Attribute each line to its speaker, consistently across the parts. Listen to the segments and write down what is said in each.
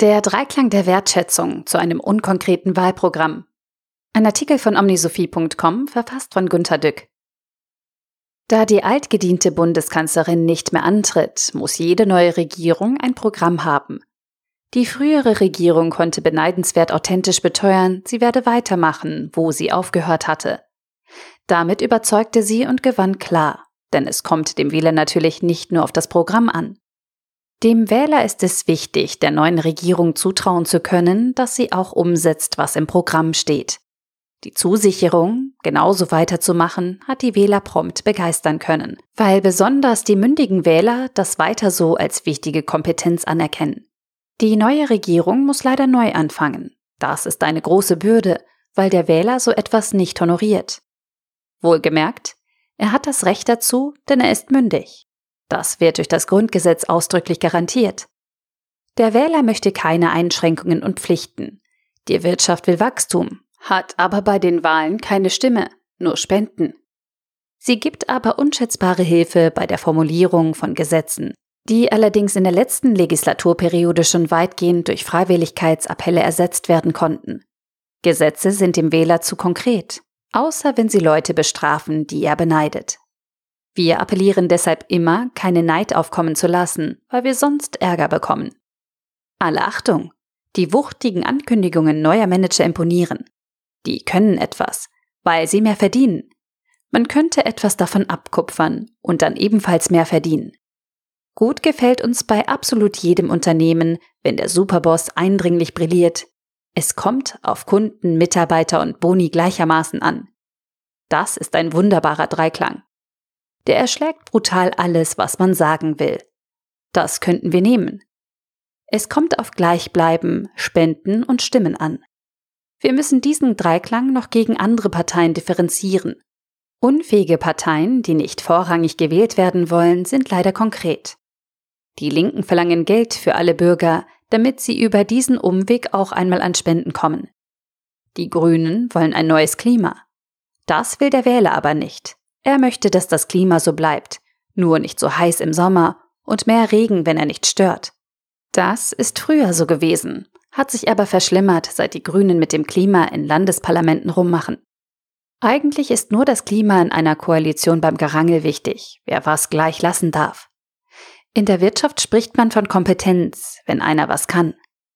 Speaker 1: Der Dreiklang der Wertschätzung zu einem unkonkreten Wahlprogramm. Ein Artikel von omnisophie.com, verfasst von Gunter Dück. Da die altgediente Bundeskanzlerin nicht mehr antritt, muss jede neue Regierung ein Programm haben. Die frühere Regierung konnte beneidenswert authentisch beteuern, sie werde weitermachen, wo sie aufgehört hatte. Damit überzeugte sie und gewann klar, denn es kommt dem Wähler natürlich nicht nur auf das Programm an. Dem Wähler ist es wichtig, der neuen Regierung zutrauen zu können, dass sie auch umsetzt, was im Programm steht. Die Zusicherung, genauso weiterzumachen, hat die Wähler prompt begeistern können, weil besonders die mündigen Wähler das weiter so als wichtige Kompetenz anerkennen. Die neue Regierung muss leider neu anfangen. Das ist eine große Bürde, weil der Wähler so etwas nicht honoriert. Wohlgemerkt, er hat das Recht dazu, denn er ist mündig. Das wird durch das Grundgesetz ausdrücklich garantiert. Der Wähler möchte keine Einschränkungen und Pflichten. Die Wirtschaft will Wachstum, hat aber bei den Wahlen keine Stimme, nur Spenden. Sie gibt aber unschätzbare Hilfe bei der Formulierung von Gesetzen, die allerdings in der letzten Legislaturperiode schon weitgehend durch Freiwilligkeitsappelle ersetzt werden konnten. Gesetze sind dem Wähler zu konkret, außer wenn sie Leute bestrafen, die er beneidet. Wir appellieren deshalb immer, keine Neid aufkommen zu lassen, weil wir sonst Ärger bekommen. Alle Achtung! Die wuchtigen Ankündigungen neuer Manager imponieren. Die können etwas, weil sie mehr verdienen. Man könnte etwas davon abkupfern und dann ebenfalls mehr verdienen. Gut gefällt uns bei absolut jedem Unternehmen, wenn der Superboss eindringlich brilliert. Es kommt auf Kunden, Mitarbeiter und Boni gleichermaßen an. Das ist ein wunderbarer Dreiklang der erschlägt brutal alles, was man sagen will. Das könnten wir nehmen. Es kommt auf Gleichbleiben, Spenden und Stimmen an. Wir müssen diesen Dreiklang noch gegen andere Parteien differenzieren. Unfähige Parteien, die nicht vorrangig gewählt werden wollen, sind leider konkret. Die Linken verlangen Geld für alle Bürger, damit sie über diesen Umweg auch einmal an Spenden kommen. Die Grünen wollen ein neues Klima. Das will der Wähler aber nicht. Er möchte, dass das Klima so bleibt, nur nicht so heiß im Sommer und mehr Regen, wenn er nicht stört. Das ist früher so gewesen, hat sich aber verschlimmert, seit die Grünen mit dem Klima in Landesparlamenten rummachen. Eigentlich ist nur das Klima in einer Koalition beim Gerangel wichtig, wer was gleich lassen darf. In der Wirtschaft spricht man von Kompetenz, wenn einer was kann.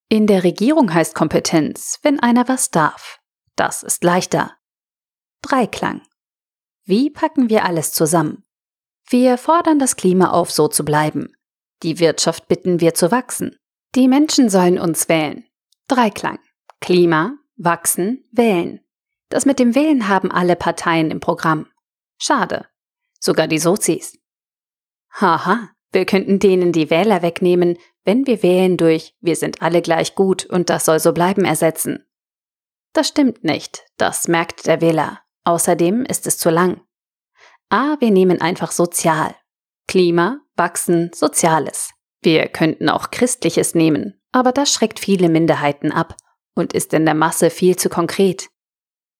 Speaker 1: In der Regierung heißt Kompetenz, wenn einer was darf. Das ist leichter. Dreiklang. Wie packen wir alles zusammen? Wir fordern das Klima auf, so zu bleiben. Die Wirtschaft bitten wir zu wachsen. Die Menschen sollen uns wählen. Dreiklang. Klima, wachsen, wählen. Das mit dem Wählen haben alle Parteien im Programm. Schade. Sogar die Sozis. Haha, wir könnten denen die Wähler wegnehmen, wenn wir wählen durch Wir sind alle gleich gut und das soll so bleiben ersetzen. Das stimmt nicht, das merkt der Wähler. Außerdem ist es zu lang. A, wir nehmen einfach sozial. Klima, Wachsen, Soziales. Wir könnten auch Christliches nehmen, aber das schreckt viele Minderheiten ab und ist in der Masse viel zu konkret.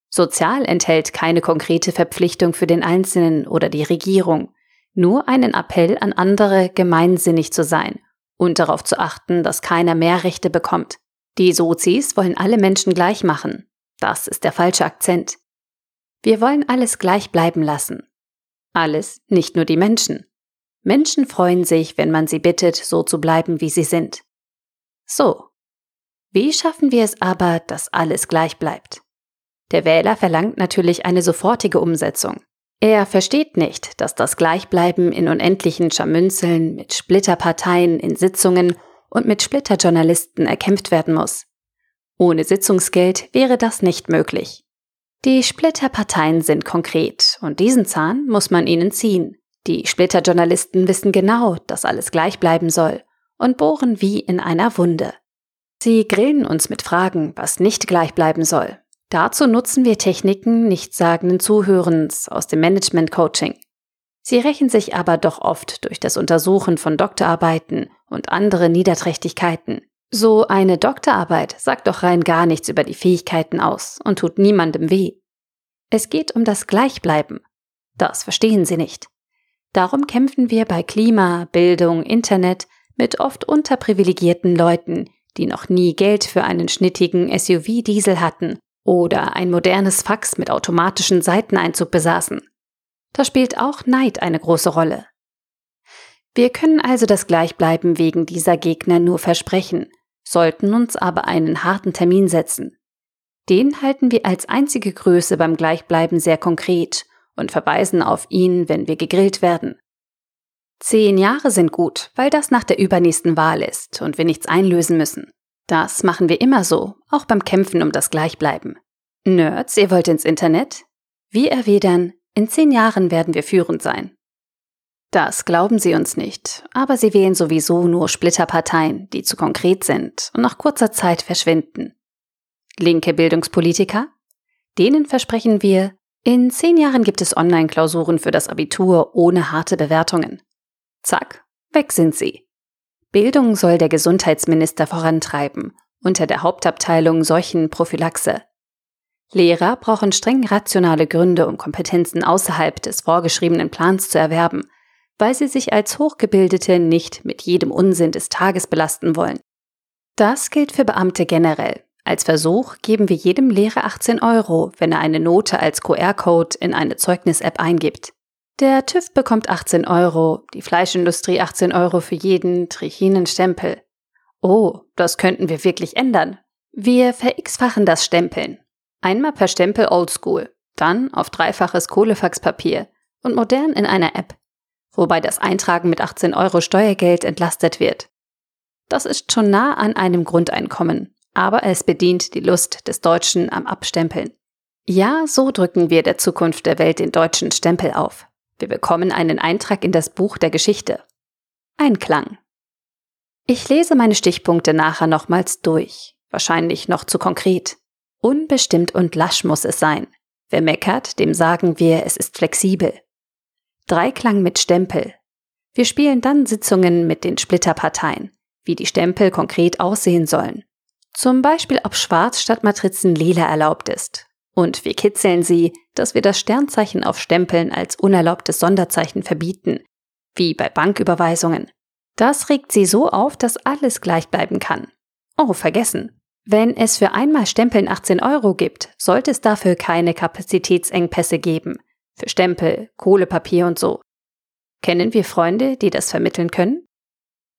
Speaker 1: Sozial enthält keine konkrete Verpflichtung für den Einzelnen oder die Regierung, nur einen Appell an andere, gemeinsinnig zu sein und darauf zu achten, dass keiner mehr Rechte bekommt. Die Sozis wollen alle Menschen gleich machen. Das ist der falsche Akzent. Wir wollen alles gleich bleiben lassen. Alles, nicht nur die Menschen. Menschen freuen sich, wenn man sie bittet, so zu bleiben, wie sie sind. So. Wie schaffen wir es aber, dass alles gleich bleibt? Der Wähler verlangt natürlich eine sofortige Umsetzung. Er versteht nicht, dass das Gleichbleiben in unendlichen Scharmünzeln mit Splitterparteien in Sitzungen und mit Splitterjournalisten erkämpft werden muss. Ohne Sitzungsgeld wäre das nicht möglich. Die Splitterparteien sind konkret und diesen Zahn muss man ihnen ziehen. Die Splitterjournalisten wissen genau, dass alles gleich bleiben soll und bohren wie in einer Wunde. Sie grillen uns mit Fragen, was nicht gleich bleiben soll. Dazu nutzen wir Techniken nichtssagenden Zuhörens aus dem Management-Coaching. Sie rächen sich aber doch oft durch das Untersuchen von Doktorarbeiten und andere Niederträchtigkeiten. So eine Doktorarbeit sagt doch rein gar nichts über die Fähigkeiten aus und tut niemandem weh. Es geht um das Gleichbleiben. Das verstehen sie nicht. Darum kämpfen wir bei Klima, Bildung, Internet mit oft unterprivilegierten Leuten, die noch nie Geld für einen schnittigen SUV-Diesel hatten oder ein modernes Fax mit automatischem Seiteneinzug besaßen. Da spielt auch Neid eine große Rolle. Wir können also das Gleichbleiben wegen dieser Gegner nur versprechen, sollten uns aber einen harten Termin setzen. Den halten wir als einzige Größe beim Gleichbleiben sehr konkret und verweisen auf ihn, wenn wir gegrillt werden. Zehn Jahre sind gut, weil das nach der übernächsten Wahl ist und wir nichts einlösen müssen. Das machen wir immer so, auch beim Kämpfen um das Gleichbleiben. Nerds, ihr wollt ins Internet? Wir erwidern, in zehn Jahren werden wir führend sein. Das glauben sie uns nicht, aber sie wählen sowieso nur Splitterparteien, die zu konkret sind und nach kurzer Zeit verschwinden. Linke Bildungspolitiker? Denen versprechen wir, in zehn Jahren gibt es Online-Klausuren für das Abitur ohne harte Bewertungen. Zack, weg sind sie. Bildung soll der Gesundheitsminister vorantreiben, unter der Hauptabteilung Seuchenprophylaxe. Lehrer brauchen streng rationale Gründe, um Kompetenzen außerhalb des vorgeschriebenen Plans zu erwerben, weil sie sich als Hochgebildete nicht mit jedem Unsinn des Tages belasten wollen. Das gilt für Beamte generell. Als Versuch geben wir jedem Lehrer 18 Euro, wenn er eine Note als QR-Code in eine Zeugnis-App eingibt. Der TÜV bekommt 18 Euro, die Fleischindustrie 18 Euro für jeden Trichinenstempel. Oh, das könnten wir wirklich ändern. Wir verx-fachen das Stempeln. Einmal per Stempel oldschool, dann auf dreifaches Kohlefaxpapier und modern in einer App, wobei das Eintragen mit 18 Euro Steuergeld entlastet wird. Das ist schon nah an einem Grundeinkommen, aber es bedient die Lust des Deutschen am Abstempeln. Ja, so drücken wir der Zukunft der Welt den deutschen Stempel auf. Wir bekommen einen Eintrag in das Buch der Geschichte. Einklang. Ich lese meine Stichpunkte nachher nochmals durch. Wahrscheinlich noch zu konkret. Unbestimmt und lasch muss es sein. Wer meckert, dem sagen wir, es ist flexibel. Dreiklang mit Stempel. Wir spielen dann Sitzungen mit den Splitterparteien, wie die Stempel konkret aussehen sollen. Zum Beispiel, ob Schwarz statt Matrizen lila erlaubt ist und wir kitzeln sie, dass wir das Sternzeichen auf Stempeln als unerlaubtes Sonderzeichen verbieten, wie bei Banküberweisungen. Das regt sie so auf, dass alles gleich bleiben kann. Oh, vergessen. Wenn es für einmal Stempeln 18 Euro gibt, sollte es dafür keine Kapazitätsengpässe geben. Für Stempel, Kohlepapier und so. Kennen wir Freunde, die das vermitteln können?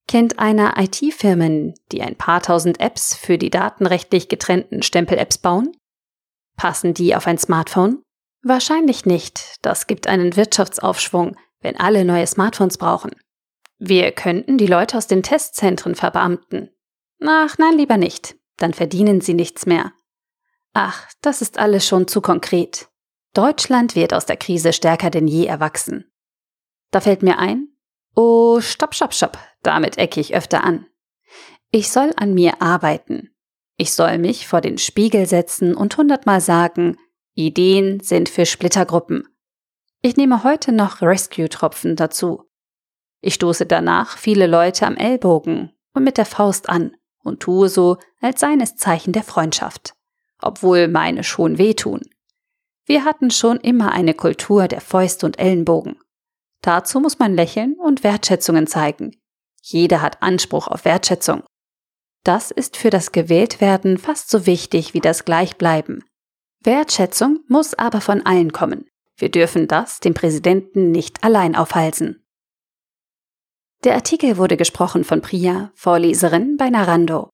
Speaker 1: Kennt einer IT-Firmen, die ein paar tausend Apps für die datenrechtlich getrennten Stempel-Apps bauen? Passen die auf ein Smartphone? Wahrscheinlich nicht. Das gibt einen Wirtschaftsaufschwung, wenn alle neue Smartphones brauchen. Wir könnten die Leute aus den Testzentren verbeamten. Ach, nein, lieber nicht. Dann verdienen sie nichts mehr. Ach, das ist alles schon zu konkret. Deutschland wird aus der Krise stärker denn je erwachsen. Da fällt mir ein, oh, stopp, stopp, stopp, damit ecke ich öfter an. Ich soll an mir arbeiten. Ich soll mich vor den Spiegel setzen und hundertmal sagen, Ideen sind für Splittergruppen. Ich nehme heute noch Rescue-Tropfen dazu. Ich stoße danach viele Leute am Ellbogen und mit der Faust an und tue so, als seien es Zeichen der Freundschaft, obwohl meine schon wehtun. Wir hatten schon immer eine Kultur der Fäuste und Ellenbogen. Dazu muss man lächeln und Wertschätzungen zeigen. Jeder hat Anspruch auf Wertschätzung. Das ist für das Gewähltwerden fast so wichtig wie das Gleichbleiben. Wertschätzung muss aber von allen kommen. Wir dürfen das dem Präsidenten nicht allein aufhalsen. Der Artikel wurde gesprochen von Priya, Vorleserin bei Narando.